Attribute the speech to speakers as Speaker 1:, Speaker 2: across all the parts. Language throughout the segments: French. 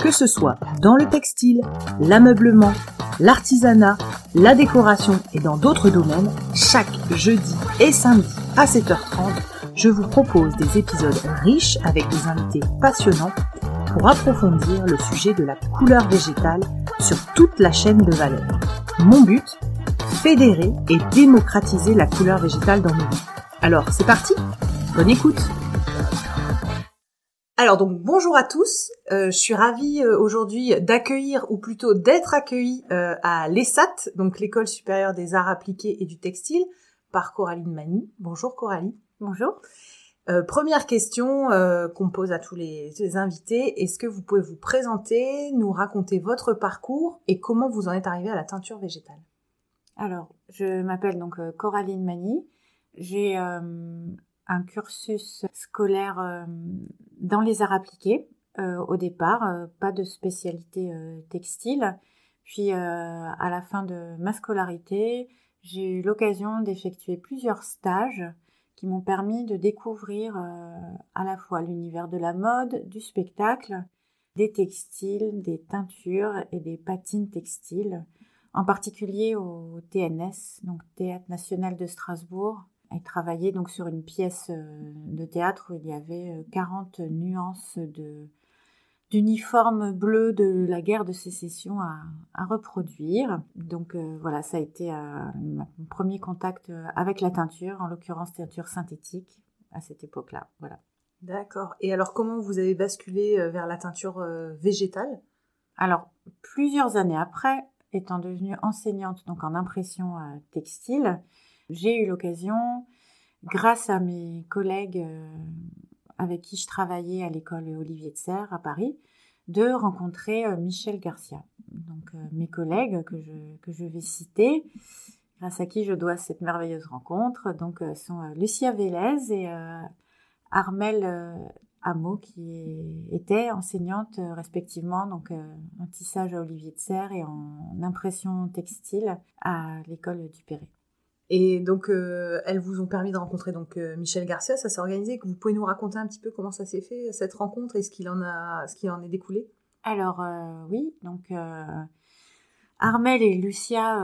Speaker 1: Que ce soit dans le textile, l'ameublement, l'artisanat, la décoration et dans d'autres domaines, chaque jeudi et samedi à 7h30, je vous propose des épisodes riches avec des invités passionnants pour approfondir le sujet de la couleur végétale sur toute la chaîne de valeur. Mon but Fédérer et démocratiser la couleur végétale dans nos vies. Alors, c'est parti Bonne écoute
Speaker 2: alors donc bonjour à tous, euh, je suis ravie euh, aujourd'hui d'accueillir ou plutôt d'être accueillie euh, à l'ESAT, donc l'école supérieure des arts appliqués et du textile, par Coraline Mani. Bonjour Coralie.
Speaker 3: Bonjour.
Speaker 2: première question qu'on pose à tous les, les invités, est-ce que vous pouvez vous présenter, nous raconter votre parcours et comment vous en êtes arrivée à la teinture végétale?
Speaker 3: Alors, je m'appelle donc Coraline Mani, j'ai un cursus scolaire euh, dans les arts appliqués euh, au départ, euh, pas de spécialité textile. Puis à la fin de ma scolarité, j'ai eu l'occasion d'effectuer plusieurs stages qui m'ont permis de découvrir à la fois l'univers de la mode, du spectacle, des textiles, des teintures et des patines textiles, en particulier au TNS, donc Théâtre national de Strasbourg, et travaillé donc sur une pièce euh, de théâtre où il y avait 40 euh, nuances de d'uniformes bleus de la guerre de sécession à, à reproduire. Donc euh, voilà, ça a été mon premier contact avec la teinture, en l'occurrence teinture synthétique à cette époque-là. Voilà.
Speaker 2: D'accord. Et alors comment vous avez basculé vers la teinture végétale?
Speaker 3: Alors plusieurs années après, étant devenue enseignante donc en impression textile, j'ai eu l'occasion, grâce à mes collègues euh, avec qui je travaillais à l'école Olivier de Serre à Paris, de rencontrer euh, Michel Garcia. Donc euh, mes collègues que je, que je vais citer, grâce à qui je dois cette merveilleuse rencontre, donc sont Lucia Vélez et Armel Hameau qui étaient enseignantes respectivement donc en tissage à Olivier de Serre et en impression textile à l'école du Perret.
Speaker 2: Et donc, euh, elles vous ont permis de rencontrer donc euh, Michel Garcia. Ça s'est organisé. Vous pouvez nous raconter un petit peu comment ça s'est fait cette rencontre et ce qu'il en a, qui en est découlé?
Speaker 3: Alors euh, oui, donc Armel et Lucia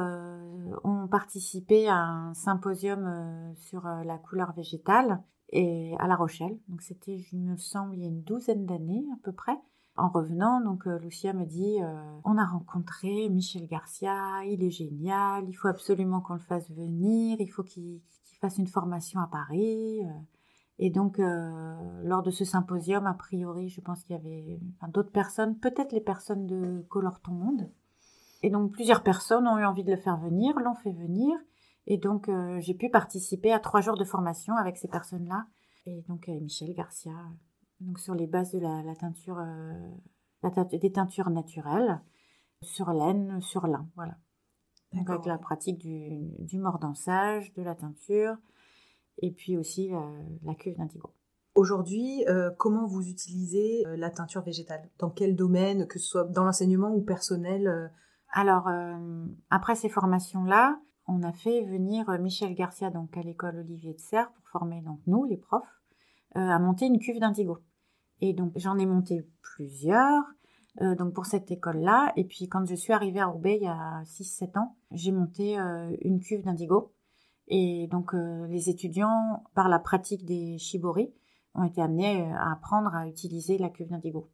Speaker 3: ont participé à un symposium sur la couleur végétale et à La Rochelle. Donc c'était, il me semble, il y a une douzaine d'années à peu près. En revenant, donc euh, Lucia me dit euh, on a rencontré Michel Garcia, il est génial, il faut absolument qu'on le fasse venir, il faut qu'il fasse une formation à Paris. Euh. Et donc, lors de ce symposium, a priori, je pense qu'il y avait d'autres personnes, peut-être les personnes de Color Ton Monde. Et donc, plusieurs personnes ont eu envie de le faire venir, l'ont fait venir. Et donc, j'ai pu participer à trois jours de formation avec ces personnes-là. Et donc, Michel Garcia, donc sur les bases de la, teinture, euh, des teintures naturelles, sur laine, sur lin, voilà. Donc avec la pratique du, du mordançage, de la teinture, et puis aussi euh, la cuve d'indigo.
Speaker 2: Aujourd'hui, euh, comment vous utilisez la teinture végétale? Dans quel domaine, que ce soit dans l'enseignement ou personnel
Speaker 3: Alors, après ces formations-là, on a fait venir Michel Garcia donc à l'école Olivier de Serre pour former donc nous, les profs, à monter une cuve d'indigo. Et donc j'en ai monté plusieurs. Euh, donc pour cette école-là. Et puis quand je suis arrivée à Roubaix il y a 6-7 ans, j'ai monté euh, une cuve d'indigo. Et donc euh, les étudiants, par la pratique des shibori, ont été amenés à apprendre à utiliser la cuve d'indigo.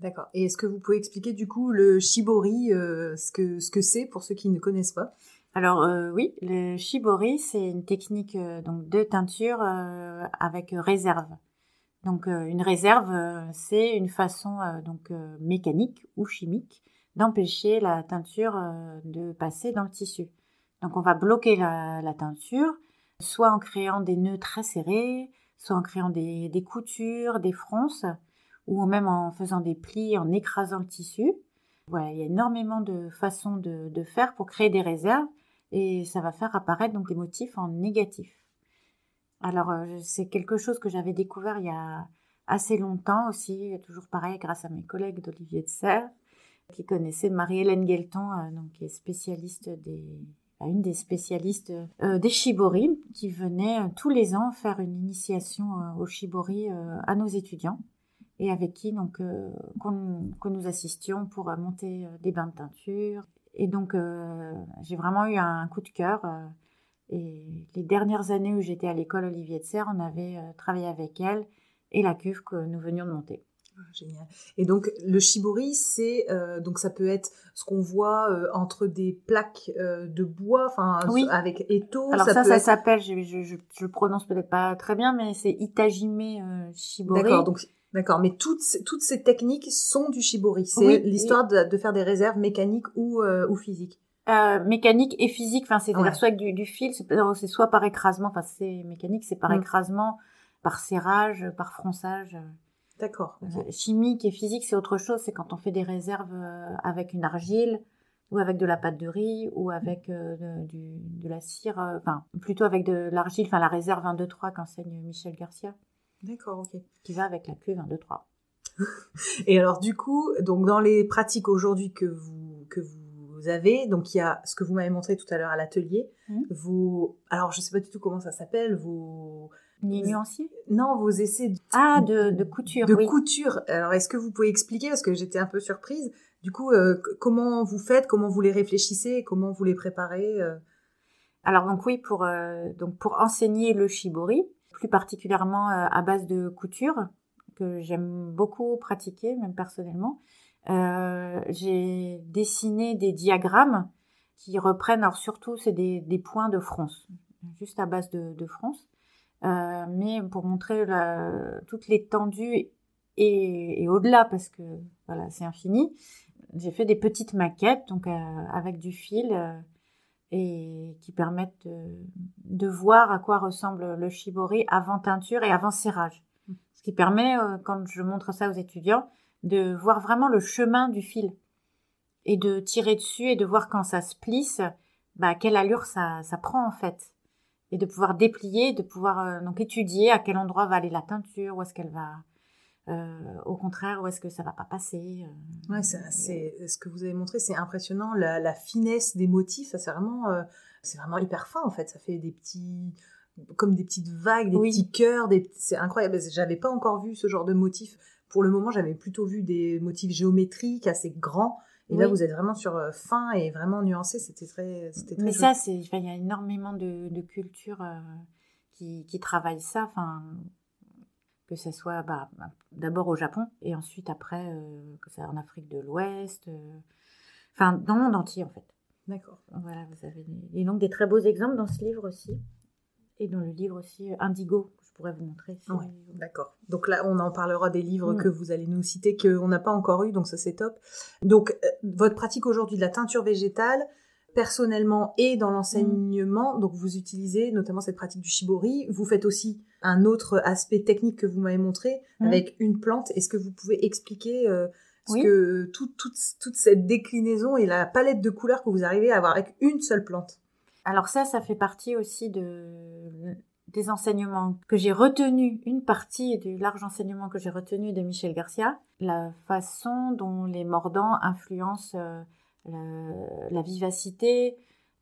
Speaker 2: D'accord. Et est-ce que vous pouvez expliquer du coup le shibori, ce que ce que c'est pour ceux qui ne connaissent pas?
Speaker 3: Alors euh, oui, le shibori, c'est une technique euh, donc de teinture euh, avec réserve. Donc une réserve, c'est une façon donc mécanique ou chimique d'empêcher la teinture de passer dans le tissu. Donc on va bloquer la, teinture, soit en créant des nœuds très serrés, soit en créant des, coutures, des fronces, ou même en faisant des plis, en écrasant le tissu. Voilà, il y a énormément de façons de faire pour créer des réserves et ça va faire apparaître donc des motifs en négatif. Alors euh, c'est quelque chose que j'avais découvert il y a assez longtemps aussi, toujours pareil grâce à mes collègues d'Olivier de Serre qui connaissaient Marie-Hélène Guelton, euh, donc qui est spécialiste bah, une des spécialistes euh, des shibori qui venait tous les ans faire une initiation au shibori à nos étudiants et avec qui donc que nous assistions pour monter des bains de teinture et donc, euh, j'ai vraiment eu un coup de cœur. Euh, et les dernières années où j'étais à l'école Olivier de Serre, on avait euh, travaillé avec elle et la cuve que nous venions de monter.
Speaker 2: Ah, génial. Et donc le shibori, c'est donc ça peut être ce qu'on voit entre des plaques de bois, enfin avec étau.
Speaker 3: Alors ça, ça, s'appelle, je, je, je, je, prononce peut-être pas très bien, mais c'est Itajime shibori.
Speaker 2: D'accord. Donc D'accord, mais toutes, toutes ces techniques sont du shibori. C'est l'histoire de, faire des réserves mécaniques ou, euh, ou physiques.
Speaker 3: Euh, mécanique et physique, enfin c'est-à-dire soit avec du, du fil, c'est soit par écrasement, enfin c'est mécanique, c'est par mm. écrasement, par serrage, par fronçage.
Speaker 2: D'accord.
Speaker 3: Euh, chimique et physique, c'est autre chose. C'est quand on fait des réserves euh, avec une argile ou avec de la pâte de riz ou avec de, du, de la cire, enfin plutôt avec de l'argile, enfin la réserve 1, 2, 3 qu'enseigne Michel Garcia.
Speaker 2: D'accord, ok.
Speaker 3: Qui va avec la cuve 1, 2, 3.
Speaker 2: Et alors du coup, donc dans les pratiques aujourd'hui que vous que vous avez, donc il y a ce que vous m'avez montré tout à l'heure à l'atelier, mmh. vos alors je sais pas du tout comment ça s'appelle, vos
Speaker 3: nuanciers?
Speaker 2: Non, vos essais de,
Speaker 3: ah de, de couture.
Speaker 2: De couture. Alors est-ce que vous pouvez expliquer? Parce que j'étais un peu surprise. Du coup, euh, comment vous faites, comment vous les réfléchissez, comment vous les préparez? Euh?
Speaker 3: Alors donc oui, pour euh, donc pour enseigner le shibori, plus particulièrement euh, à base de couture, que j'aime beaucoup pratiquer, même personnellement. Euh, j'ai dessiné des diagrammes qui reprennent, alors surtout, c'est des, points de fronce, juste à base de, de fronce, euh, mais pour montrer toute l'étendue et, au-delà, parce que voilà, c'est infini. J'ai fait des petites maquettes, donc avec du fil et qui permettent de, voir à quoi ressemble le shibori avant teinture et avant serrage. Mm. Ce qui permet, euh, quand je montre ça aux étudiants, de voir vraiment le chemin du fil et de tirer dessus et de voir quand ça se plisse, bah, quelle allure ça, ça prend en fait. Et de pouvoir déplier, de pouvoir euh, donc étudier à quel endroit va aller la teinture, où est-ce qu'elle va, au contraire, où est-ce que ça va pas passer
Speaker 2: euh, Ouais, c'est ce que vous avez montré, c'est impressionnant, la, finesse des motifs, c'est vraiment, euh, c'est vraiment hyper fin en fait. Ça fait des petits, comme des petites vagues, des petits cœurs, c'est incroyable. J'avais pas encore vu ce genre de motifs. Pour le moment, j'avais plutôt vu des motifs géométriques assez grands. Et là, vous êtes vraiment sur fin et vraiment nuancé. C'était très, c'était
Speaker 3: Mais ça, c'est, il y a énormément de, de cultures qui, qui travaillent ça. Enfin, que ce soit bah, d'abord au Japon et ensuite après euh, que ça en Afrique de l'Ouest, euh, enfin dans le monde entier en fait.
Speaker 2: D'accord.
Speaker 3: Voilà, vous avez et donc des très beaux exemples dans ce livre aussi et dans le livre aussi euh, Indigo que je pourrais vous montrer.
Speaker 2: D'accord. Donc là, on en parlera des livres mm. que vous allez nous citer qu'on n'a pas encore eu, donc ça c'est top. Donc votre pratique aujourd'hui de la teinture végétale, personnellement et dans l'enseignement. Donc vous utilisez notamment cette pratique du shibori. Vous faites aussi un autre aspect technique que vous m'avez montré mmh. avec une plante. Est-ce que vous pouvez expliquer euh, ce que toute, toute cette déclinaison et la palette de couleurs que vous arrivez à avoir avec une seule plante?
Speaker 3: Alors ça, ça fait partie aussi de des enseignements que j'ai retenus, une partie du large enseignement que j'ai retenu de Michel Garcia, la façon dont les mordants influencent euh, la, vivacité,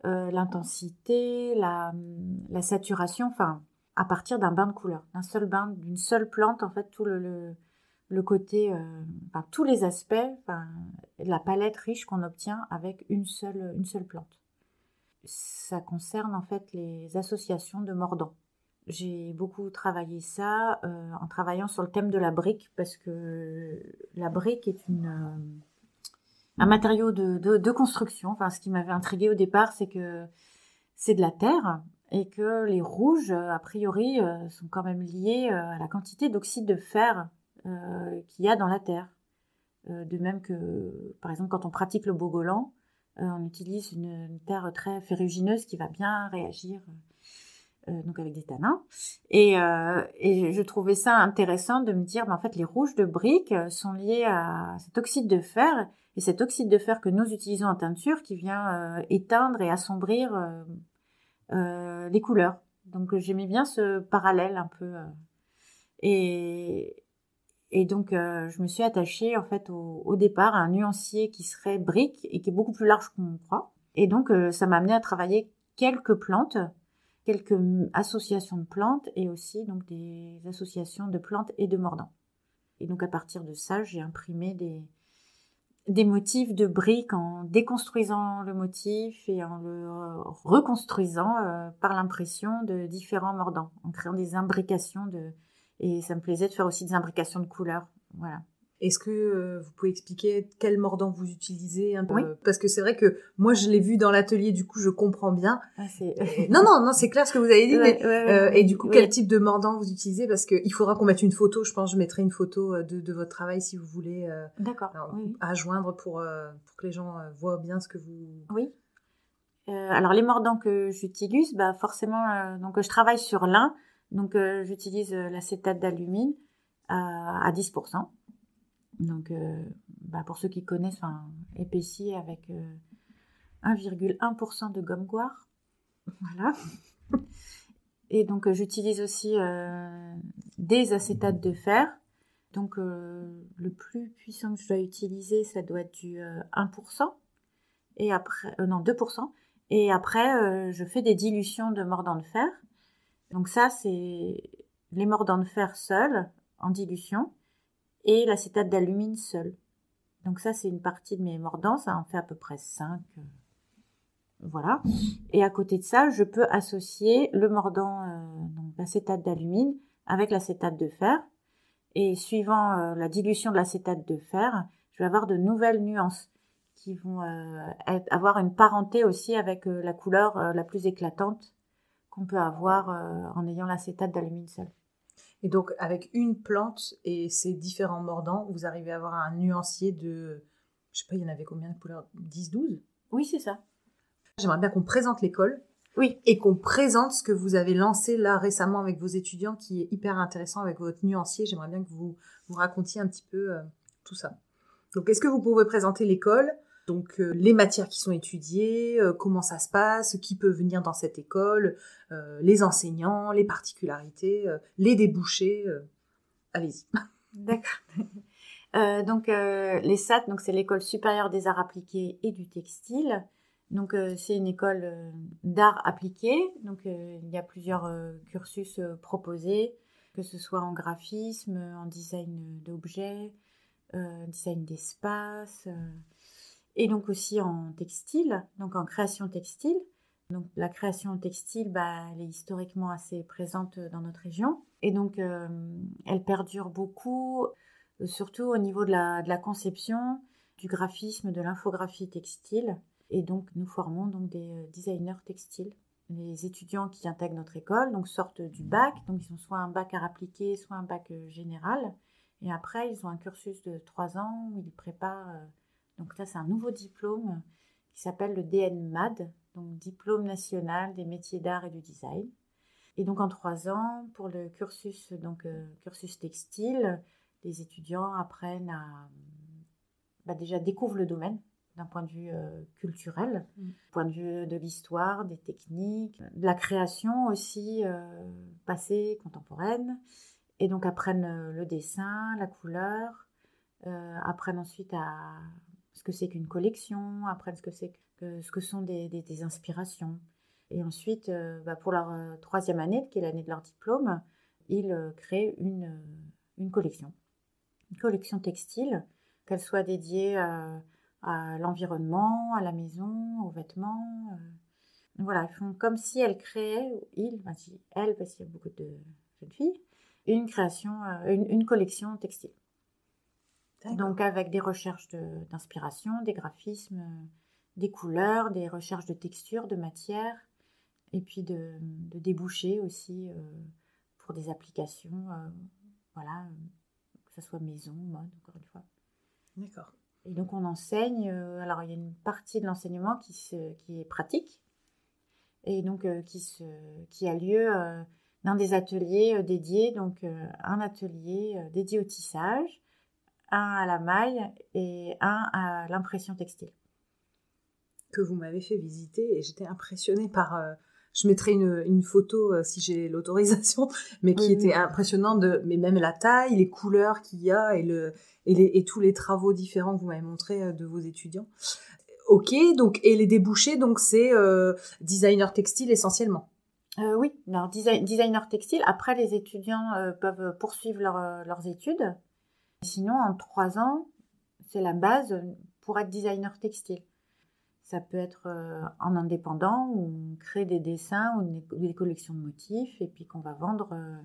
Speaker 3: euh, l'intensité, la, saturation, enfin, à partir d'un bain de couleur, d'un seul bain, d'une seule plante, en fait, tout le, côté, euh, tous les aspects, la palette riche qu'on obtient avec une seule, une seule plante. Ça concerne en fait les associations de mordants. J'ai beaucoup travaillé ça euh, en travaillant sur le thème de la brique parce que la brique est une un matériau de, construction. Enfin, ce qui m'avait intrigué au départ, c'est que c'est de la terre et que les rouges, a priori, sont quand même liés à la quantité d'oxyde de fer qu'il y a dans la terre. de même que, par exemple, quand on pratique le bogolan, on utilise une, terre très ferrugineuse qui va bien réagir euh, donc avec des tanins. Et, euh, je trouvais ça intéressant de me dire, en fait, les rouges de briques euh, sont liés à cet oxyde de fer, et cet oxyde de fer que nous utilisons en teinture qui vient éteindre et assombrir les couleurs. Donc j'aimais bien ce parallèle un peu. et, et donc je me suis attachée en fait au, au, départ à un nuancier qui serait brique et qui est beaucoup plus large qu'on croit. Et donc ça m'a amené à travailler quelques plantes quelques associations de plantes et aussi donc des associations de plantes et de mordants. Et donc à partir de ça, j'ai imprimé des, des motifs de briques en déconstruisant le motif et en le reconstruisant euh, par l'impression de différents mordants, en créant des imbrications de et ça me plaisait de faire aussi des imbrications de couleurs. Voilà.
Speaker 2: Est-ce que euh, vous pouvez expliquer quel mordant vous utilisez un peu? Parce que c'est vrai que moi je l'ai vu dans l'atelier, du coup je comprends bien. Ah, non non non, c'est clair ce que vous avez dit. mais, euh, et du coup quel type de mordant vous utilisez? Parce qu'il faudra qu'on mette une photo. Je pense je mettrai une photo euh, de, de votre travail si vous voulez.
Speaker 3: D'accord.
Speaker 2: À joindre pour pour que les gens voient bien ce que vous.
Speaker 3: Oui. alors les mordants que j'utilise, bah forcément donc je travaille sur l'un, donc j'utilise l'acétate d'alumine à 10%. Donc, euh, bah, pour ceux qui connaissent, enfin, épaissi avec 1,1% euh, de gomme goire. Voilà. Et donc, euh, j'utilise aussi des acétates de fer. Donc, le plus puissant que je dois utiliser, ça doit être du 1%. Et après, non, 2%. Et après, je fais des dilutions de mordants de fer. Donc ça, c'est les mordants de fer seuls en dilution et l'acétate d'alumine seul. Donc ça, c'est une partie de mes mordants, ça en fait à peu près 5. Euh, voilà. Et à côté de ça, je peux associer le mordant, euh, l'acétate d'alumine, avec l'acétate de fer. Et suivant euh, la dilution de l'acétate de fer, je vais avoir de nouvelles nuances qui vont avoir une parenté aussi avec la couleur la plus éclatante qu'on peut avoir en ayant l'acétate d'alumine seul.
Speaker 2: Et donc, avec une plante et ses différents mordants, vous arrivez à avoir un nuancier de, je sais pas, il y en avait combien de couleurs? 10, 12
Speaker 3: Oui, c'est ça.
Speaker 2: J'aimerais bien qu'on présente l'école.
Speaker 3: Oui.
Speaker 2: Et qu'on présente ce que vous avez lancé là récemment avec vos étudiants, qui est hyper intéressant avec votre nuancier. J'aimerais bien que vous vous racontiez un petit peu euh, tout ça. Donc, est-ce que vous pouvez présenter l'école donc euh, les matières qui sont étudiées, euh, comment ça se passe, qui peut venir dans cette école, euh, les enseignants, les particularités, les débouchés. Allez-y.
Speaker 3: D'accord. donc les SAT, donc c'est l'école supérieure des arts appliqués et du textile. Donc c'est une école d'art appliqué. Donc il y a plusieurs cursus proposés, que ce soit en graphisme, en design d'objets, design d'espace et donc aussi en textile, donc en création textile. Donc la création textile, bah, elle est historiquement assez présente dans notre région et donc euh, elle perdure beaucoup, euh, surtout au niveau de la, conception, du graphisme, de l'infographie textile. Et donc nous formons donc des euh, designers textiles. Les étudiants qui intègrent notre école donc sortent du bac, donc ils ont soit un bac à appliquer, soit un bac général. Et après, ils ont un cursus de trois ans où ils préparent donc ça, c'est un nouveau diplôme qui s'appelle le DNMAD, donc Diplôme national des métiers d'art et du design. Et donc en trois ans, pour le cursus, donc, euh, cursus textile, les étudiants apprennent à bah, déjà découvrent le domaine d'un point de vue euh, culturel, mm. point de vue de l'histoire, des techniques, de la création aussi euh, passée, contemporaine, et donc apprennent le dessin, la couleur, apprennent ensuite à ce que c'est qu'une collection, apprennent ce que c'est que ce que sont des, des, inspirations. Et ensuite, euh, bah, pour leur euh, troisième année, qui est l'année de leur diplôme, ils euh, créent une, une collection. Une collection textile, qu'elle soit dédiée à l'environnement, à la maison, aux vêtements. voilà, ils font comme si elles créaient, ils, elles, parce qu'il y a beaucoup de jeunes filles, une création, une collection textile. Donc avec des recherches d'inspiration, des graphismes, des couleurs, des recherches de texture, de matière, et puis de, déboucher aussi pour des applications, voilà, que ce soit maison, mode, encore une fois.
Speaker 2: D'accord.
Speaker 3: Et donc on enseigne, alors il y a une partie de l'enseignement qui, qui est pratique, et donc qui, se, qui a lieu dans des ateliers dédiés, donc un atelier dédié au tissage, un à la maille et un à l'impression textile.
Speaker 2: Que vous m'avez fait visiter et j'étais impressionnée par. Euh, je mettrai une, une photo euh, si j'ai l'autorisation, mais qui était impressionnante de, mais même la taille, les couleurs qu'il y a et le et, les, et tous les travaux différents que vous m'avez montrés euh, de vos étudiants. Ok, donc et les débouchés, donc c'est designer textile essentiellement.
Speaker 3: oui, alors designer textile. Après, les étudiants peuvent poursuivre leurs études Sinon, en trois ans, c'est la base pour être designer textile. Ça peut être euh, en indépendant où on crée des dessins ou des collections de motifs et puis qu'on va vendre euh,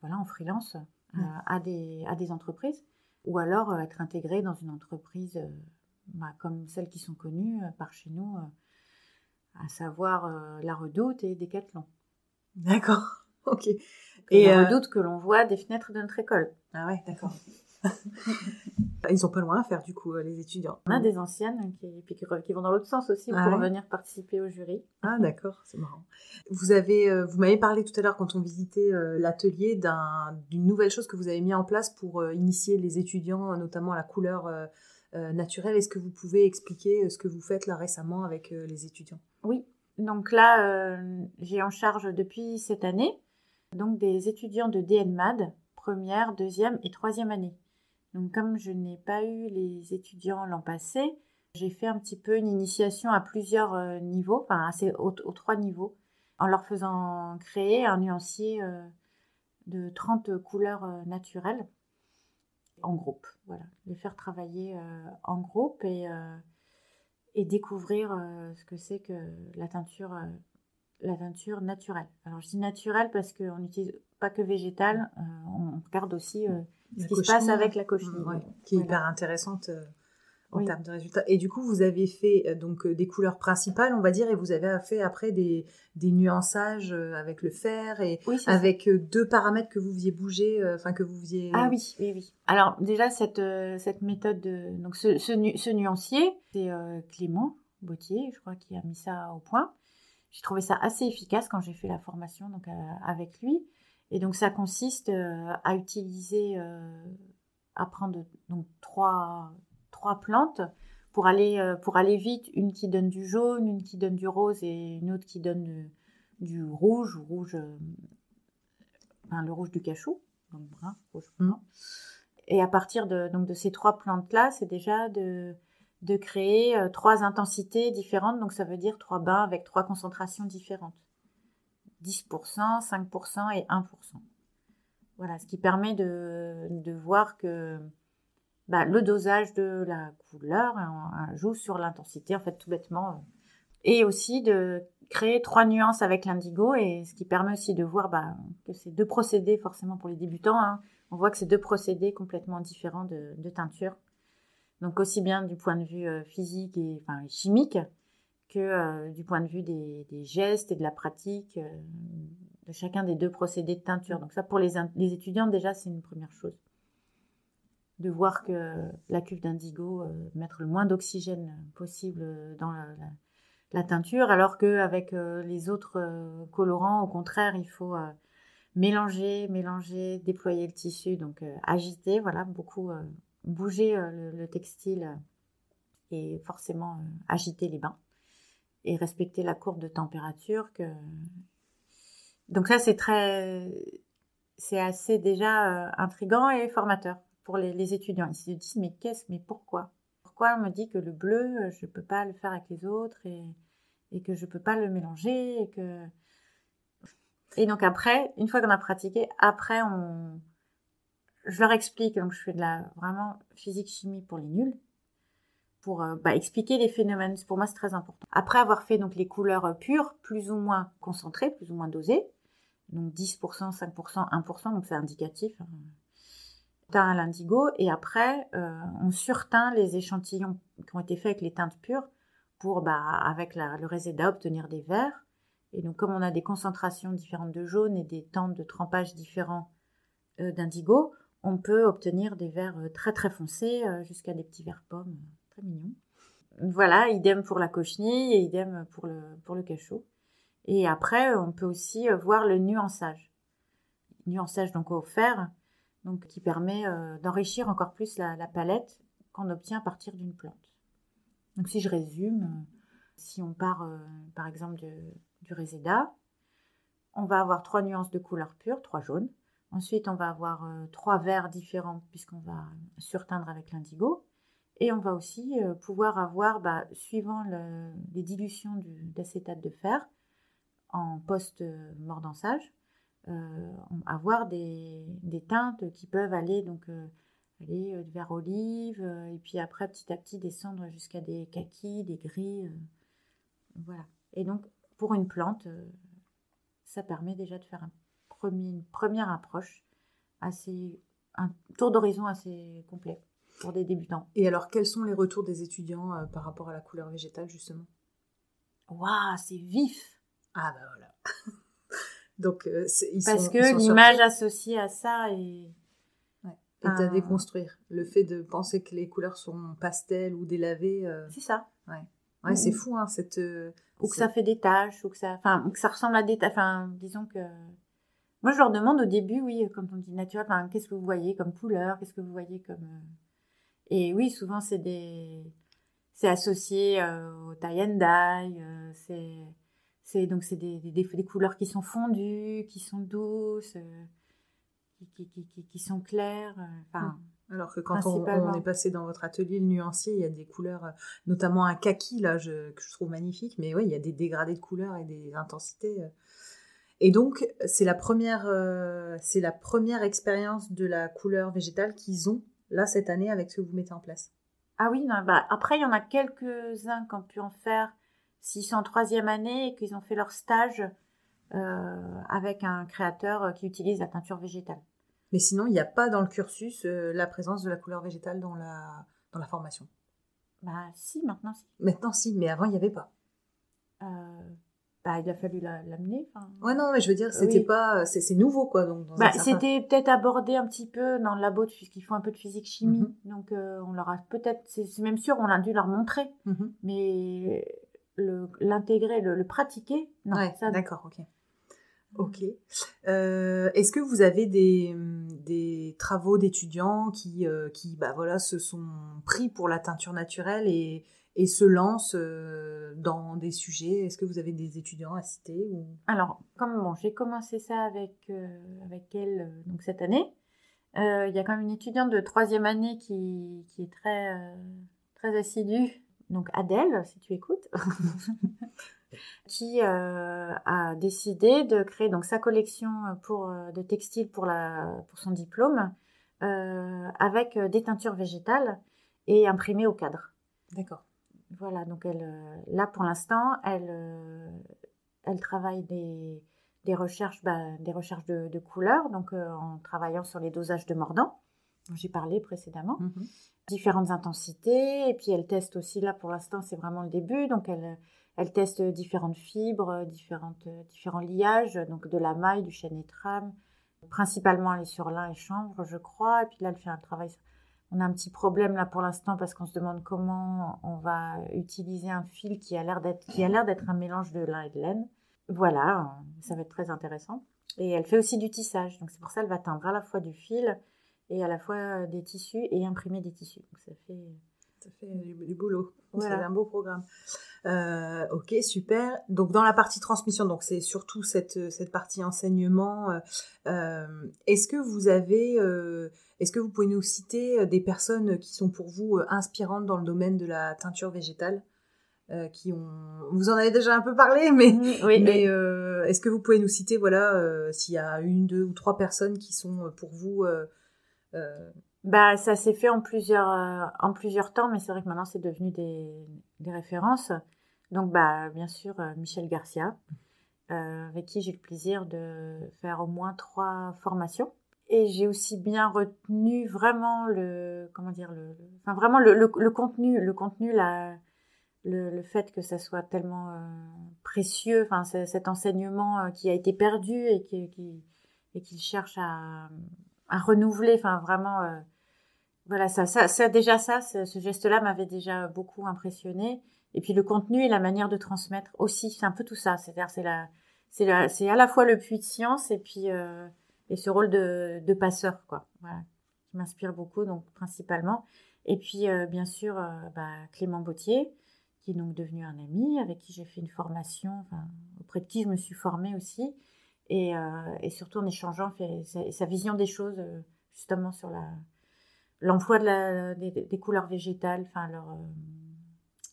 Speaker 3: voilà, en freelance euh, à, des, à des entreprises. Ou alors être intégré dans une entreprise bah, comme celles qui sont connues par chez nous, à savoir La Redoute et Decathlon.
Speaker 2: D'accord, ok.
Speaker 3: Et la Redoute que l'on voit des fenêtres de notre école.
Speaker 2: Ah ouais, d'accord. Ils ont pas loin à faire du coup, euh, les étudiants.
Speaker 3: On a des anciennes qui, qui, vont dans l'autre sens aussi ah pour venir participer au jury.
Speaker 2: Ah d'accord, c'est marrant. Vous avez, euh, vous m'avez parlé tout à l'heure quand on visitait euh, l'atelier d'une nouvelle chose que vous avez mis en place pour initier les étudiants, notamment à la couleur naturelle. Est-ce que vous pouvez expliquer ce que vous faites là récemment avec les étudiants?
Speaker 3: Oui, donc là j'ai en charge depuis cette année donc des étudiants de DNMAD première, deuxième et troisième année. Donc comme je n'ai pas eu les étudiants l'an passé, j'ai fait un petit peu une initiation à plusieurs euh, niveaux, enfin assez aux, trois niveaux, en leur faisant créer un nuancier euh, de 30 couleurs euh, naturelles en groupe. Voilà, les faire travailler en groupe et découvrir ce que c'est que la teinture, la teinture naturelle. Alors je dis naturelle parce qu'on n'utilise pas que végétale, on regarde aussi ce qui se passe avec la cochenille.
Speaker 2: qui est hyper intéressante euh, en termes de résultats. Et du coup, vous avez fait euh, donc euh, des couleurs principales, on va dire, et vous avez fait après des, des nuançages avec le fer et avec deux paramètres que vous faisiez bouger, enfin que vous faisiez.
Speaker 3: Ah oui, oui, oui. Alors déjà cette cette méthode de donc ce, ce, nuancier, c'est Clément Bautier, je crois, qui a mis ça au point. J'ai trouvé ça assez efficace quand j'ai fait la formation donc avec lui. Et donc ça consiste euh, à utiliser, euh, à prendre donc trois, trois plantes pour aller, euh, pour aller vite, une qui donne du jaune, une qui donne du rose et une autre qui donne du, rouge, rouge, enfin, le rouge du cachou, donc brun, rouge, mmh. Et à partir de, donc, de ces trois plantes-là, c'est déjà de, de créer trois intensités différentes, donc ça veut dire trois bains avec trois concentrations différentes. 10%, 5% et 1%. Voilà, ce qui permet de, voir que bah, le dosage de la couleur joue sur l'intensité, en fait, tout bêtement. Et aussi de créer trois nuances avec l'indigo, et ce qui permet aussi de voir bah, que c'est deux procédés, forcément pour les débutants, hein. on voit que c'est deux procédés complètement différents de, teinture. Donc aussi bien du point de vue euh, physique et enfin, chimique, que euh, du point de vue des, gestes et de la pratique euh, de chacun des deux procédés de teinture. Donc ça, pour les, étudiants, déjà, c'est une première chose. De voir que la cuve d'indigo, mettre le moins d'oxygène possible dans la, teinture, alors qu'avec les autres colorants, au contraire, il faut mélanger, mélanger, déployer le tissu, donc agiter, voilà, beaucoup bouger le, textile et forcément agiter les bains et respecter la courbe de température que donc ça c'est très c'est assez déjà euh, intrigant et formateur pour les, étudiants. Ils se disent mais qu'est-ce mais pourquoi? Pourquoi on me dit que le bleu euh, je peux pas le faire avec les autres et, et que je peux pas le mélanger et que et donc après une fois qu'on a pratiqué après on je leur explique donc je fais de la vraiment physique chimie pour les nuls pour euh, bah, expliquer les phénomènes. Pour moi, c'est très important. Après avoir fait donc les couleurs euh, pures, plus ou moins concentrées, plus ou moins dosées, donc 10%, 5%, 1%, donc c'est indicatif. Hein. teint à l'indigo et après on surteint les échantillons qui ont été faits avec les teintes pures pour, bah, avec le réséda, obtenir des verts. Et donc, comme on a des concentrations différentes de jaune et des temps de trempage différents euh, d'indigo, on peut obtenir des verts euh, très très foncés euh, jusqu'à des petits verts pommes très mignons. Voilà, idem pour la cochenille et idem pour le, pour le cachot. Et après, on peut aussi voir le nuançage. Nuançage donc au fer, donc qui permet d'enrichir encore plus la, la palette qu'on obtient à partir d'une plante. Donc si je résume, si on part par exemple de, du réséda, on va avoir trois nuances de couleur pure, trois jaunes. Ensuite, on va avoir euh, trois verts différents puisqu'on va surteindre avec l'indigo. Et on va aussi euh, pouvoir avoir, bah, suivant les dilutions d'acétate de fer en post-mordançage, euh, avoir des, teintes qui peuvent aller donc aller du vert olive et puis après petit à petit descendre jusqu'à des kakis, des gris, voilà. Et donc pour une plante, ça permet déjà de faire un une première approche assez, un tour d'horizon assez complet pour des débutants.
Speaker 2: Et alors, quels sont les retours des étudiants euh, par rapport à la couleur végétale, justement?
Speaker 3: Waouh, c'est vif
Speaker 2: Ah bah voilà Donc, euh,
Speaker 3: Parce que l'image associée à ça est...
Speaker 2: Et à déconstruire. Le fait de penser que les couleurs sont pastel ou délavées. Euh,
Speaker 3: c'est ça.
Speaker 2: Ouais. Ouais, c'est fou, hein, cette...
Speaker 3: ou que ça fait des taches, ou que ça... Enfin, que ça ressemble à des taches. Enfin, disons que... Moi, je leur demande au début, oui, quand on dit naturel, qu'est-ce que vous voyez comme couleur, qu'est-ce que vous voyez comme. Euh, et oui, souvent, c'est des. C'est associé euh, au tie and dye, euh, c'est. C'est donc c'est des, des, des, couleurs qui sont fondues, qui sont douces, qui, qui, qui, qui, sont claires. Enfin,
Speaker 2: mmh. alors que quand on, on, est passé dans votre atelier, le nuancier, il y a des couleurs, notamment un kaki là, je, que je trouve magnifique, mais oui, il y a des dégradés de couleurs et des intensités. Et donc, c'est la première, euh, c'est la première expérience de la couleur végétale qu'ils ont là cette année avec ce que vous mettez en place.
Speaker 3: Ah oui, bah, après il y en a quelques-uns qui ont pu en faire s'ils sont en troisième année et qu'ils ont fait leur stage euh, avec un créateur qui utilise la teinture végétale.
Speaker 2: Mais sinon, il n'y a pas dans le cursus euh, la présence de la couleur végétale dans la, dans la formation.
Speaker 3: Bah si, maintenant si.
Speaker 2: Maintenant si, mais avant il n'y avait pas.
Speaker 3: Euh, bah, il a fallu l'amener.
Speaker 2: ouais, non, mais je veux dire, c'était pas, c'est nouveau, quoi. Donc,
Speaker 3: bah, c'était peut-être abordé un petit peu dans le labo, puisqu'ils font un peu de physique chimie. Mhm. Donc, euh, on leur a peut-être, c'est même sûr, on a dû leur montrer. Mhm. Mais l'intégrer, le, pratiquer,
Speaker 2: non. d'accord, ok. Ok. Euh, est-ce que vous avez des, des travaux d'étudiants qui, euh, qui bah, voilà, se sont pris pour la teinture naturelle et, et se lance euh, dans des sujets. Est-ce que vous avez des étudiants à citer ou...
Speaker 3: Alors, comme bon, j'ai commencé ça avec, euh, avec elle euh, donc cette année, il y a quand même une étudiante de troisième année qui, qui est très, très assidue, donc Adèle, si tu écoutes, qui a décidé de créer donc sa collection pour, de textiles pour, la, pour son diplôme avec des teintures végétales et imprimées au cadre.
Speaker 2: D'accord.
Speaker 3: Voilà, donc elle, euh, là pour l'instant, elle, euh, elle travaille des, des recherches, bah, des recherches de, de couleurs, donc euh, en travaillant sur les dosages de mordant, dont j'ai parlé précédemment, mhm. différentes intensités, et puis elle teste aussi, là pour l'instant c'est vraiment le début, donc elle, elle teste différentes fibres, différentes, différents liages, donc de la maille, du chêne et trame, principalement elle est sur lin et chanvre, je crois, et puis là elle fait un travail on a un petit problème là pour l'instant parce qu'on se demande comment on va utiliser un fil qui a l'air d'être un mélange de lin et de laine. Voilà, ça va être très intéressant. Et elle fait aussi du tissage, donc c'est pour ça qu'elle va teindre à la fois du fil et à la fois des tissus et imprimer des tissus. Donc ça fait
Speaker 2: ça fait du, boulot. C'est un beau programme. Euh, ok, super. Donc dans la partie transmission, donc c'est surtout cette, cette partie enseignement. Euh, euh, est-ce que vous avez, est-ce que vous pouvez nous citer des personnes qui sont pour vous inspirantes dans le domaine de la teinture végétale qui ont, vous en avez déjà un peu parlé, mais, oui, mais est-ce que vous pouvez nous citer, voilà, s'il y a une, deux ou trois personnes qui sont pour vous
Speaker 3: bah, ça s'est fait en plusieurs, euh, en plusieurs temps, mais c'est vrai que maintenant c'est devenu des, des références. Donc, bah, bien sûr, euh, Michel Garcia, euh, avec qui j'ai le plaisir de faire au moins trois formations. et j'ai aussi bien retenu vraiment le comment dire le, enfin vraiment le, le, contenu le contenu la le, le, fait que ça soit tellement précieux enfin cet enseignement qui a été perdu et qui, qui et qu'il cherche à, à renouveler enfin vraiment voilà ça, ça ça déjà ça ce, ce geste là m'avait déjà beaucoup impressionné et puis le contenu et la manière de transmettre aussi c'est un peu tout ça c'est-à-dire c'est la c'est c'est à la fois le puits de science et puis et ce rôle de, passeur, quoi. Qui m'inspire beaucoup, donc principalement. Et puis, euh, bien sûr, euh, bah, Clément Bautier, qui est donc devenu un ami, avec qui j'ai fait une formation, auprès de qui je me suis formée aussi. Et, euh, et surtout en échangeant sa, sa, vision des choses, justement, sur la, l'emploi de la, des, des, couleurs végétales, enfin, leur,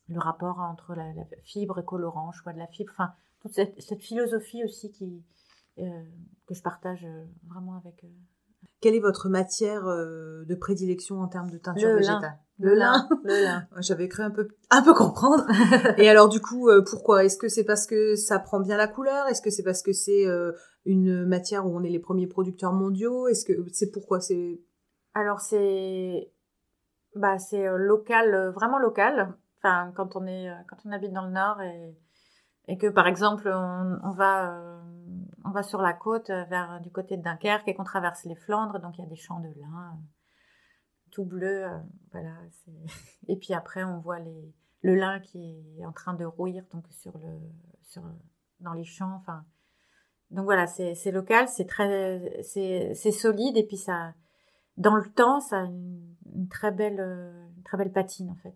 Speaker 3: le rapport entre la, la, fibre et colorant, choix de la fibre, enfin, toute cette, cette philosophie aussi qui, euh, que je partage euh, vraiment avec. Euh,
Speaker 2: Quelle est votre matière de prédilection en termes de teinture végétale
Speaker 3: Le, lin. Le
Speaker 2: lin. J'avais cru un peu, un peu comprendre. Et alors du coup, pourquoi? Est-ce que c'est parce que ça prend bien la couleur? Est-ce que c'est parce que c'est une matière où on est les premiers producteurs mondiaux? Est-ce que c'est pourquoi c'est
Speaker 3: Alors c'est bah c'est local, vraiment local. Enfin, quand on est quand on habite dans le nord et que par exemple on, va on va sur la côte euh, vers du côté de Dunkerque et qu'on traverse les Flandres, donc il y a des champs de lin euh, tout bleu, euh, voilà. Et puis après on voit les, le lin qui est en train de rouillir donc sur le sur dans les champs, enfin. Donc voilà, c'est local, c'est très c'est solide et puis ça dans le temps ça a une, très belle une très belle patine en fait.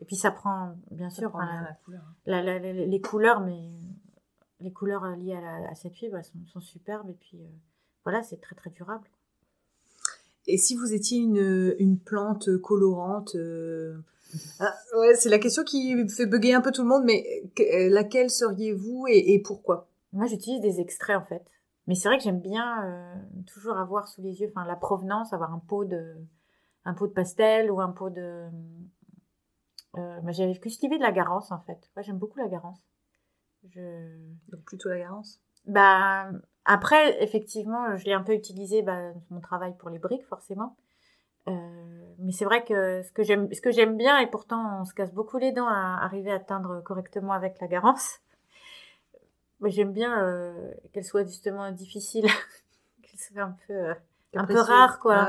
Speaker 3: Et puis ça prend bien sûr la, la, les couleurs, mais les couleurs euh, liées à, cette fibre sont, superbes et puis euh, voilà, c'est très très durable.
Speaker 2: Et si vous étiez une, une plante colorante, euh, ah, ouais, c'est la question qui fait bugger un peu tout le monde, mais laquelle seriez-vous et, pourquoi?
Speaker 3: Moi, j'utilise des extraits en fait. Mais c'est vrai que j'aime bien toujours avoir sous les yeux, enfin la provenance, avoir un pot de, un pot de pastel ou un pot de. Euh, J'avais cultivé de la garance en fait. Moi, j'aime beaucoup la garance.
Speaker 2: Je... Donc plutôt la Garance?
Speaker 3: Bah, après, effectivement, je l'ai un peu utilisé bah, mon travail pour les briques, forcément. Euh, mais c'est vrai que ce que j'aime, ce que j'aime bien, et pourtant on se casse beaucoup les dents à arriver à atteindre correctement avec la Garance. Mais j'aime bien euh, qu'elle soit justement difficile, qu'elle soit un peu, euh, un peu rare, quoi.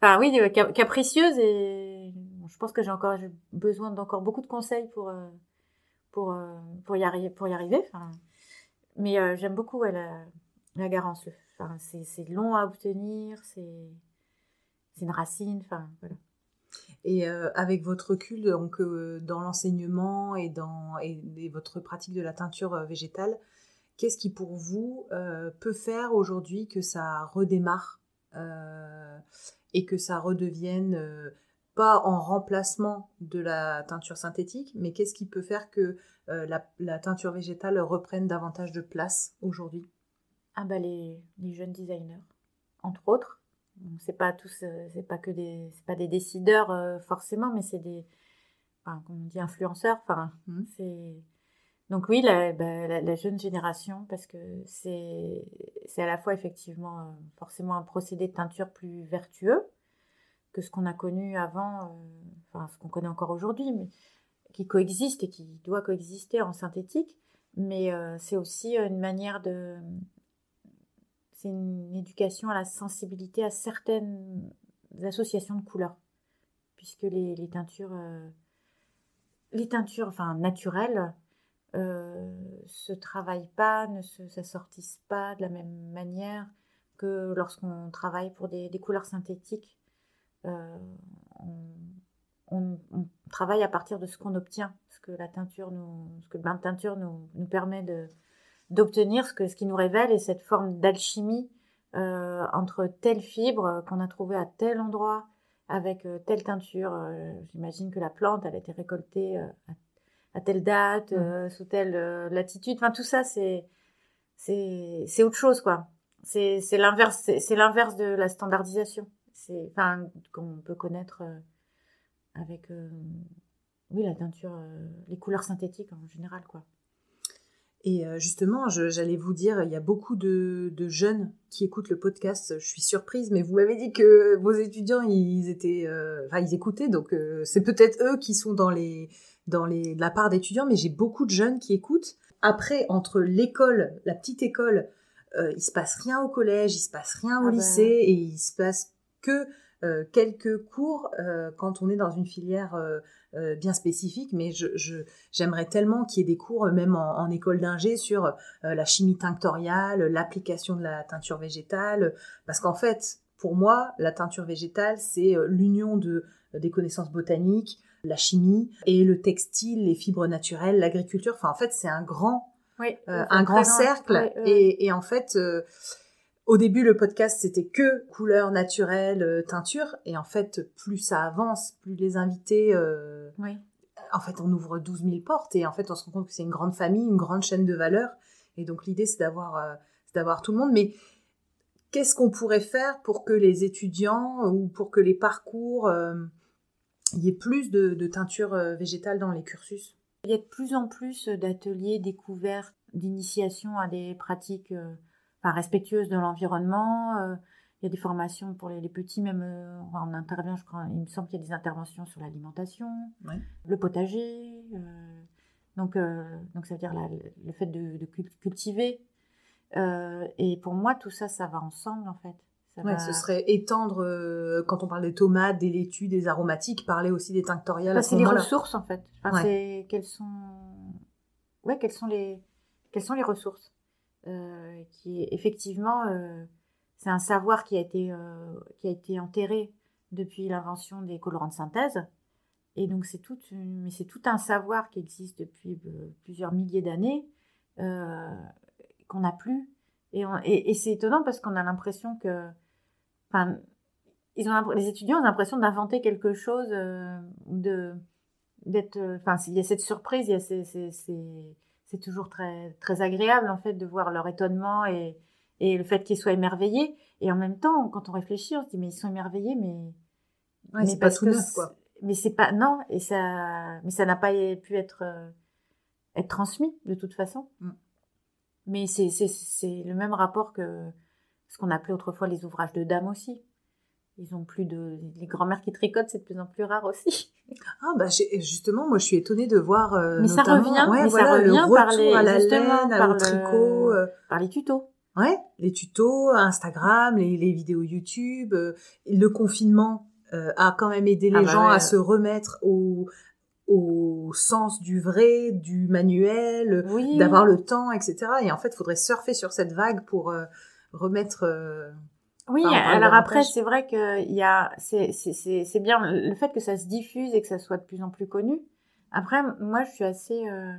Speaker 3: Enfin oui, capricieuse et je pense que j'ai encore besoin d'encore beaucoup de conseils pour pour, euh, pour, y, arriver, pour y arriver. Mais euh, j'aime beaucoup la, la garance. Enfin, c'est long à obtenir, c'est une racine. Enfin, voilà.
Speaker 2: Et euh, avec votre recul, donc dans l'enseignement et dans et, votre pratique de la teinture végétale, qu'est-ce qui pour vous peut faire aujourd'hui que ça redémarre et que ça redevienne pas en remplacement de la teinture synthétique, mais qu'est-ce qui peut faire que euh, la, teinture végétale reprenne davantage de place aujourd'hui?
Speaker 3: Ah bah les, jeunes designers, entre autres. C'est pas tous, euh, c'est pas que des, c'est pas des décideurs euh, forcément, mais c'est des, enfin, on dit influenceurs. Enfin, mmh. c'est donc oui, la, bah, la, jeune génération, parce que c'est, c'est à la fois effectivement forcément un procédé de teinture plus vertueux, que ce qu'on a connu avant, euh, enfin ce qu'on connaît encore aujourd'hui, mais qui coexiste et qui doit coexister en synthétique. Mais euh, c'est aussi une manière de, c'est une éducation à la sensibilité à certaines associations de couleurs, puisque les, teintures, euh, naturelles, euh, se travaillent pas, ne s'assortissent pas de la même manière que lorsqu'on travaille pour des, couleurs synthétiques. Euh, on, travaille à partir de ce qu'on obtient, ce que la teinture nous, le bain de teinture nous permet de d'obtenir, ce que ce qui nous révèle est cette forme d'alchimie euh, entre telle fibre qu'on a trouvée à tel endroit avec euh, telle teinture. J'imagine que la plante, elle a été récoltée à, telle date, mmh. sous telle latitude. Enfin, tout ça, c'est c'est autre chose, quoi. C'est l'inverse, c'est l'inverse de la standardisation c'est enfin qu'on peut connaître euh, avec euh, oui la teinture euh, les couleurs synthétiques en général quoi
Speaker 2: Et euh, justement, j'allais vous dire, il y a beaucoup de, jeunes qui écoutent le podcast. Je suis surprise, mais vous m'avez dit que vos étudiants, ils étaient, euh, enfin, ils écoutaient, donc euh, c'est peut-être eux qui sont dans les, dans les, la part d'étudiants, mais j'ai beaucoup de jeunes qui écoutent. Après, entre l'école, la petite école, il se passe rien au collège, il se passe rien au ah bah. lycée, et il se passe que quelques cours quand on est dans une filière euh, bien spécifique, mais je, j'aimerais tellement qu'il y ait des cours, euh, même en, école d'ingé, sur euh, la chimie tinctoriale, l'application de la teinture végétale, parce qu'en fait, pour moi, la teinture végétale, c'est l'union de, des connaissances botaniques, la chimie et le textile, les fibres naturelles, l'agriculture. Enfin, en fait, c'est un grand, un grand cercle. Et, et, en fait, au début, le podcast, c'était que couleurs naturelles, euh, teinture. Et en fait, plus ça avance, plus les invités... Euh, oui. En fait, on ouvre 12 000 portes et en fait, on se rend compte que c'est une grande famille, une grande chaîne de valeur. Et donc, l'idée, c'est d'avoir, euh, d'avoir tout le monde. Mais qu'est-ce qu'on pourrait faire pour que les étudiants ou pour que les parcours, il y ait plus de, de teinture végétale dans les cursus?
Speaker 3: Il y a de plus en plus d'ateliers découverts, d'initiation à des pratiques enfin, respectueuse de l'environnement. Euh, il y a des formations pour les, petits, même euh, on intervient, je crois, il me semble qu'il y a des interventions sur l'alimentation, le potager. Euh, donc, donc, ça veut dire le fait de, cultiver. et pour moi, tout ça, ça va ensemble, en fait.
Speaker 2: Ça ce serait étendre, quand on parle des tomates, des laitues, des aromatiques, parler aussi des tinctoriales.
Speaker 3: Bah, c'est les ressources, en fait. Enfin, quelles sont... Ouais, quelles sont les, quelles sont les ressources? Euh, qui est effectivement, euh, c'est un savoir qui a été, euh, qui a été enterré depuis l'invention des colorants de synthèse. Et donc c'est tout, mais c'est tout un savoir qui existe depuis plusieurs milliers d'années qu'on n'a plus. Et, et, c'est étonnant parce qu'on a l'impression que, ils ont les étudiants ont l'impression d'inventer quelque chose, de d'être, enfin, il y a cette surprise, il y a ces, c'est toujours très, très agréable en fait de voir leur étonnement et, et le fait qu'ils soient émerveillés. Et en même temps, quand on réfléchit, on se dit mais ils sont émerveillés, mais
Speaker 2: mais c'est pas tout neuf quoi.
Speaker 3: Mais c'est pas non et ça mais ça n'a pas pu être euh, être transmis de toute façon. Mm. Mais c'est c'est le même rapport que ce qu'on appelait autrefois les ouvrages de dames aussi. Ils ont plus de les grand-mères qui tricotent, c'est de plus en plus rare aussi.
Speaker 2: Ah bah justement, moi je suis étonnée de voir.
Speaker 3: Euh, mais ça revient,
Speaker 2: ouais,
Speaker 3: mais ça revient par les
Speaker 2: à la laine, par le tricot, euh.
Speaker 3: par les tutos.
Speaker 2: Ouais, les tutos, Instagram, les, les vidéos YouTube, euh, le confinement a quand même aidé les ah bah gens à se remettre au au sens du vrai, du manuel, d'avoir le temps, etc. Et en fait, il faudrait surfer sur cette vague pour remettre
Speaker 3: oui, alors après, c'est vrai que il y a, c'est, bien le fait que ça se diffuse et que ça soit de plus en plus connu. Après, moi, je suis assez, euh,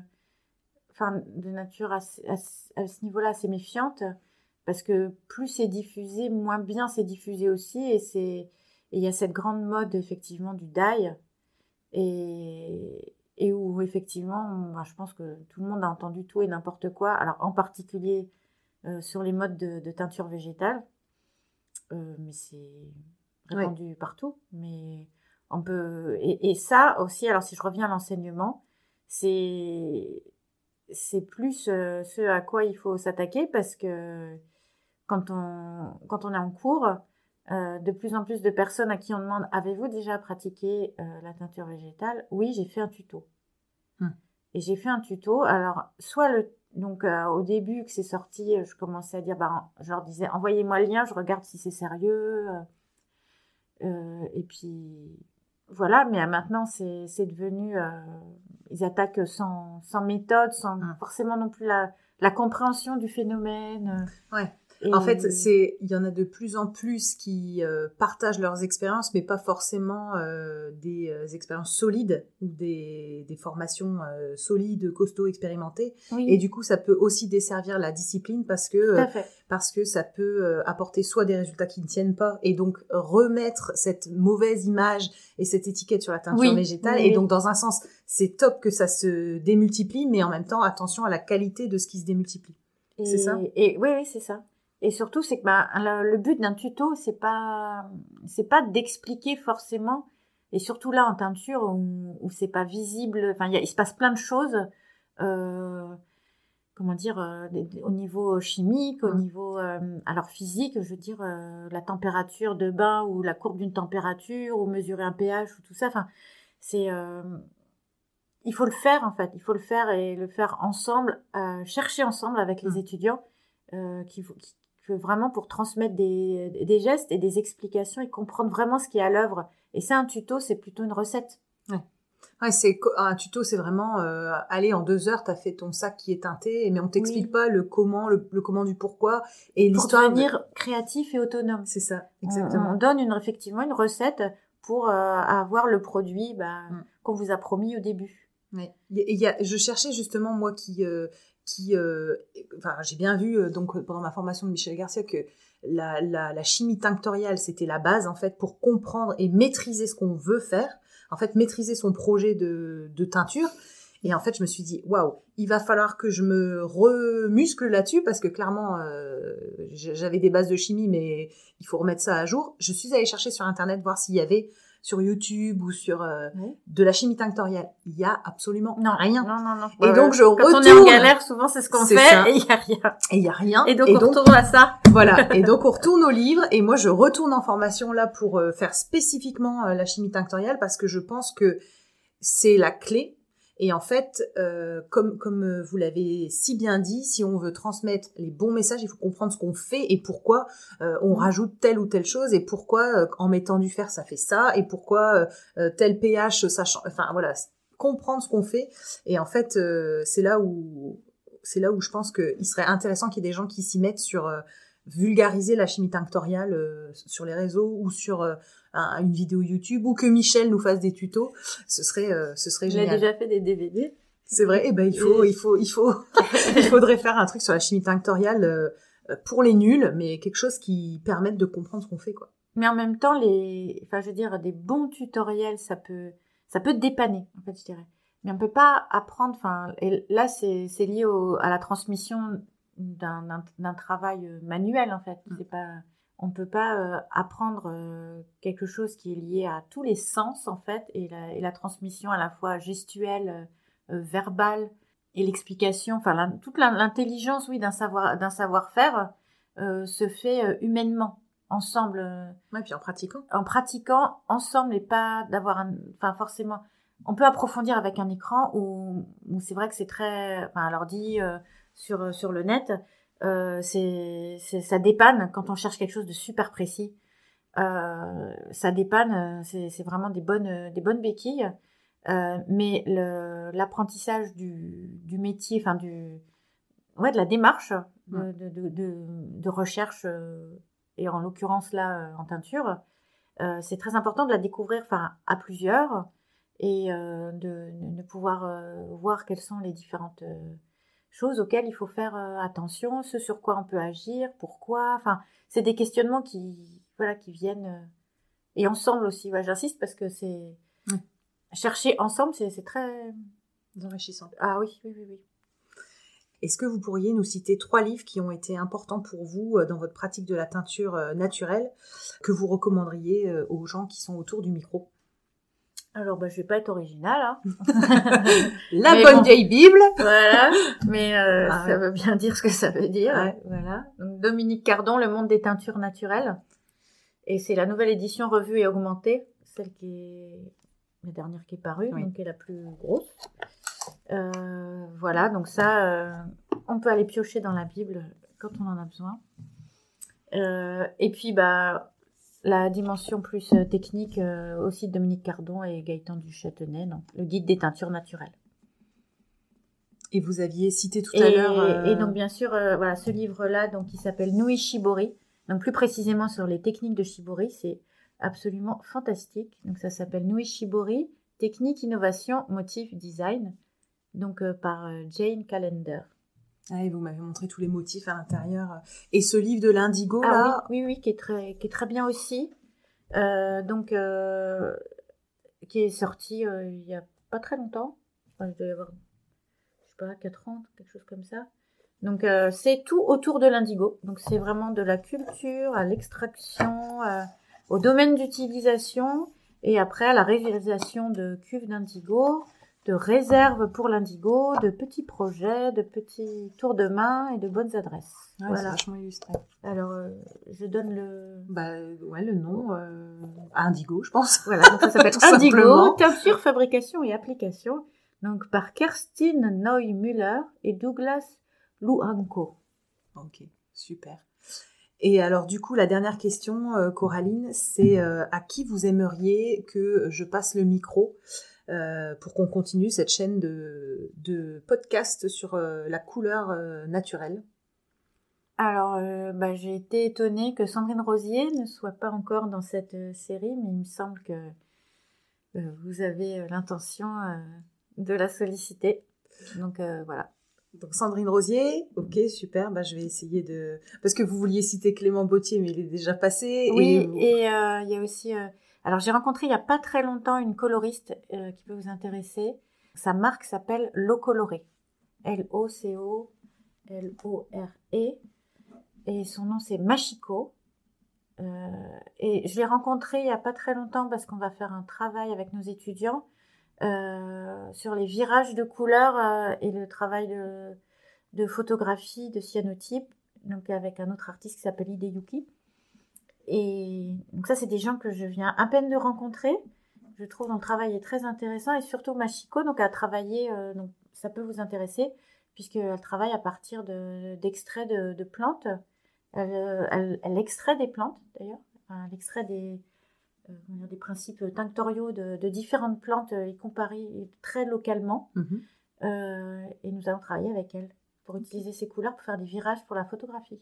Speaker 3: enfin, de nature à ce niveau-là assez méfiante parce que plus c'est diffusé, moins bien c'est diffusé aussi et c'est, il y a cette grande mode effectivement du die et, et où effectivement, je pense que tout le monde a entendu tout et n'importe quoi. Alors en particulier euh, sur les modes de, de teinture végétale. Euh, mais c'est répandu partout. Mais on peut et, ça aussi. Alors si je reviens à l'enseignement, c'est c'est plus euh, ce à quoi il faut s'attaquer parce que quand on quand on est en cours, euh, de plus en plus de personnes à qui on demande avez-vous déjà pratiqué la teinture végétale? Oui, j'ai fait un tuto. Hum. Et j'ai fait un tuto. Alors soit le donc euh, au début que c'est sorti, euh, je commençais à dire, bah, je leur disais, envoyez-moi le lien, je regarde si c'est sérieux. Euh, et puis voilà, mais maintenant c'est devenu, ils attaquent sans, sans méthode, sans ah. forcément non plus la, la compréhension du phénomène.
Speaker 2: Ouais. En fait, c'est il y en a de plus en plus qui euh, partagent leurs expériences, mais pas forcément euh, des euh, expériences solides ou des, des formations solides, costauds, expérimentées. Et du coup, ça peut aussi desservir la discipline parce que parce que ça peut apporter soit des résultats qui ne tiennent pas et donc remettre cette mauvaise image et cette étiquette sur la teinture végétale. Et donc, dans un sens, c'est top que ça se démultiplie, mais en même temps, attention à la qualité de ce qui se démultiplie. C'est ça?
Speaker 3: Et oui, oui, c'est ça. Et surtout, c'est que bah, le, but d'un tuto, c'est pas, c'est pas d'expliquer forcément, et surtout là en teinture où, où c'est pas visible. Enfin, il se passe plein de choses. Euh, comment dire, euh, au niveau chimique, au
Speaker 2: Mm.
Speaker 3: niveau, euh, alors physique, je veux dire, euh, la température de bain ou la courbe d'une température ou mesurer un pH ou tout ça. Enfin, c'est, euh, il faut le faire en fait, il faut le faire et le faire ensemble, euh, chercher ensemble avec les
Speaker 2: Mm.
Speaker 3: étudiants, euh, qui, qui- que vraiment pour transmettre des, des gestes et des explications et comprendre vraiment ce qui est à l'œuvre. Et ça, un tuto, c'est plutôt une recette.
Speaker 2: Ouais, c'est co- un tuto, c'est vraiment euh, allez en deux heures, t'as fait ton sac qui est teinté, mais on t'explique
Speaker 3: Oui.
Speaker 2: pas le comment, le, le comment du pourquoi et
Speaker 3: Pour
Speaker 2: l'histoire. de-
Speaker 3: devenir créatif et autonome.
Speaker 2: C'est ça, exactement.
Speaker 3: On, donne une, effectivement une recette pour euh, avoir le produit bah,
Speaker 2: Mm.
Speaker 3: qu'on vous a promis au début.
Speaker 2: Ouais. Il y a- il y a- je cherchais justement moi qui, euh, euh, j'ai bien vu euh, donc pendant ma formation de Michel Garcia que la, chimie tinctoriale c'était la base en fait pour comprendre et maîtriser ce qu'on veut faire, en fait maîtriser son projet de, teinture. Et en fait je me suis dit waouh, il va falloir que je me remuscle là-dessus parce que clairement euh, j'avais des bases de chimie mais il faut remettre ça à jour. Je suis allée chercher sur internet voir s'il y avait sur YouTube ou sur euh,
Speaker 3: Oui.
Speaker 2: de la chimie tinctoriale. Il y a absolument
Speaker 3: Non,
Speaker 2: rien.
Speaker 3: Non, non, non.
Speaker 2: Et donc, je
Speaker 3: Quand on est en
Speaker 2: retourne.
Speaker 3: galère, souvent, c'est ce qu'on fait
Speaker 2: ça.
Speaker 3: et il n'y a rien.
Speaker 2: Et il y a rien.
Speaker 3: Et donc, on retourne à ça.
Speaker 2: voilà. Et donc on retourne au livre et moi je retourne en formation là pour euh, faire spécifiquement euh, la chimie tinctoriale parce que je pense que c'est la clé. Et en fait, euh, comme comme euh, vous l'avez si bien dit, si on veut transmettre les bons messages, il faut comprendre ce qu'on fait et pourquoi euh, on
Speaker 3: Mhm.
Speaker 2: rajoute telle ou telle chose et pourquoi euh, en mettant du fer ça fait ça et pourquoi tel pH ça change. Enfin voilà, comprendre ce qu'on fait. Et en fait, c'est là où c'est là où je pense qu'il serait intéressant qu'il y ait des gens qui s'y mettent sur vulgariser la chimie tinctoriale sur les réseaux ou sur un- une vidéo YouTube ou que Michel nous fasse des tutos. Ce serait, euh, ce serait
Speaker 3: J'ai
Speaker 2: génial.
Speaker 3: déjà fait des DVD.
Speaker 2: C'est vrai. Et ben il faut, il faut, il faut, il faudrait faire un truc sur la chimie tinctoriale euh, pour les nuls, mais quelque chose qui permette de comprendre ce qu'on fait, quoi.
Speaker 3: Mais en même temps, les, enfin, je veux dire, des bons tutoriels, ça peut, ça peut dépanner, en fait, je dirais. Mais on peut pas apprendre, enfin, et là, c'est, c'est lié au, à la transmission d'un, d'un, d'un travail euh, manuel, en fait.
Speaker 2: Mm.
Speaker 3: C'est pas, on peut pas euh, apprendre euh, quelque chose qui est lié à tous les sens, en fait, et la, et la transmission à la fois gestuelle, euh, verbale, et l'explication, enfin, la- toute l'intelligence, oui, d'un savoir, d'un savoir-faire, se fait humainement, ensemble.
Speaker 2: Ouais, puis en pratiquant.
Speaker 3: en pratiquant ensemble et pas d'avoir un, enfin forcément, on peut approfondir avec un écran où, où c'est vrai que c'est très, enfin l'ordi euh, sur sur le net, euh, c'est ça dépanne quand on cherche quelque chose de super précis. Euh, ça dépanne, euh, c'est vraiment des bonnes des bonnes béquilles. Euh, mais l'apprentissage du, du métier, enfin du ouais de la démarche de, de, de, de, de recherche et en l'occurrence là en teinture, c'est très important de la découvrir enfin à plusieurs et de, pouvoir voir quelles sont les différentes choses auxquelles il faut faire euh, attention, ce sur quoi on peut agir, pourquoi. Enfin, c'est des questionnements qui voilà qui viennent euh, et ensemble aussi. Ouais, J'insiste parce que c'est chercher ensemble, c'est très
Speaker 2: Enrichissant.
Speaker 3: ah oui oui oui oui.
Speaker 2: Est-ce que vous pourriez nous citer trois livres qui ont été importants pour vous euh, dans votre pratique de la teinture naturelle que vous recommanderiez aux gens qui sont autour du micro?
Speaker 3: Alors bah je vais pas être originale hein.
Speaker 2: La
Speaker 3: Mais
Speaker 2: bonne
Speaker 3: bon.
Speaker 2: vieille Bible
Speaker 3: Voilà, mais euh,
Speaker 2: Ah
Speaker 3: ça
Speaker 2: ouais.
Speaker 3: veut bien dire ce que ça veut dire.
Speaker 2: Ouais.
Speaker 3: Voilà. Donc, Dominique Cardon, Le monde des teintures naturelles. Et c'est la nouvelle édition revue et augmentée, celle qui est la dernière qui est parue,
Speaker 2: Oui.
Speaker 3: donc qui est la plus grosse. Euh, voilà, donc ça, euh, on peut aller piocher dans la Bible quand on en a besoin. Euh, et puis, bah, la dimension plus euh, technique euh, aussi de Dominique Cardon et Gaëtan Duchâtenay, donc le guide des teintures naturelles.
Speaker 2: Et vous aviez cité tout
Speaker 3: Et,
Speaker 2: à l'heure. euh,
Speaker 3: et donc bien sûr, euh, voilà, ce livre-là, donc qui s'appelle Nui Shibori, donc plus précisément sur les techniques de Shibori, c'est absolument fantastique. Donc ça s'appelle Nui Shibori, technique, innovation, motif, design, donc euh, par euh, Jane Callender.
Speaker 2: Ah, et vous m'avez montré tous les motifs à l'intérieur. Et ce livre de l'indigo,
Speaker 3: Ah
Speaker 2: là,
Speaker 3: oui, oui, oui, qui est très, qui est très bien aussi. Euh, donc euh, qui est sorti euh, il y a pas très longtemps. Enfin, il doit y avoir, je sais pas, 4 ans, quelque chose comme ça. Donc c'est tout autour de l'indigo. Donc c'est vraiment de la culture à l'extraction, au domaine d'utilisation et après à la réalisation de cuves d'indigo de réserve pour l'indigo, de petits projets, de petits tours de main et de bonnes adresses.
Speaker 2: Ouais,
Speaker 3: voilà.
Speaker 2: C'est vachement illustré.
Speaker 3: Alors, euh, je donne le.
Speaker 2: Bah ouais, le nom euh, Indigo, je pense.
Speaker 3: Voilà, donc ça s'appelle Indigo, teinture, fabrication et application. Donc par Kerstin Neumüller et Douglas Louanco.
Speaker 2: Ok, super. Et alors du coup, la dernière question, euh, Coraline, c'est euh, à qui vous aimeriez que je passe le micro? Euh, pour qu'on continue cette chaîne de, de podcast sur euh, la couleur euh, naturelle
Speaker 3: Alors, bah, j'ai été étonnée que Sandrine Rosier ne soit pas encore dans cette série, mais il me semble que vous avez l'intention de la solliciter. Donc voilà.
Speaker 2: Donc Sandrine Rosier, ok, super, bah, je vais essayer de... Parce que vous vouliez citer Clément Bautier, mais il est déjà passé.
Speaker 3: Oui,
Speaker 2: et vous-
Speaker 3: et il y a aussi. Alors, j'ai rencontré il n'y a pas très longtemps une coloriste euh, qui peut vous intéresser. Sa marque s'appelle L'eau colorée. L-O-C-O-L-O-R-E. Et son nom, c'est Machiko. Euh, et je l'ai rencontrée il n'y a pas très longtemps parce qu'on va faire un travail avec nos étudiants euh, sur les virages de couleurs et le travail de, de photographie, de cyanotype, donc avec un autre artiste qui s'appelle Hideyuki. Et donc ça, c'est des gens que je viens à peine de rencontrer. Je trouve dont le travail est très intéressant et surtout Machiko, donc a travaillé, euh, donc ça peut vous intéresser puisqu'elle travaille à partir de- d'extraits de, de plantes. Elle, euh, elle- elle extrait des plantes d'ailleurs, elle extrait des, euh, des principes tinctoriaux de, de différentes plantes et comparées très localement.
Speaker 2: Mhm.
Speaker 3: Euh, et nous allons travailler avec elle pour utiliser ces couleurs pour faire des virages pour la photographie.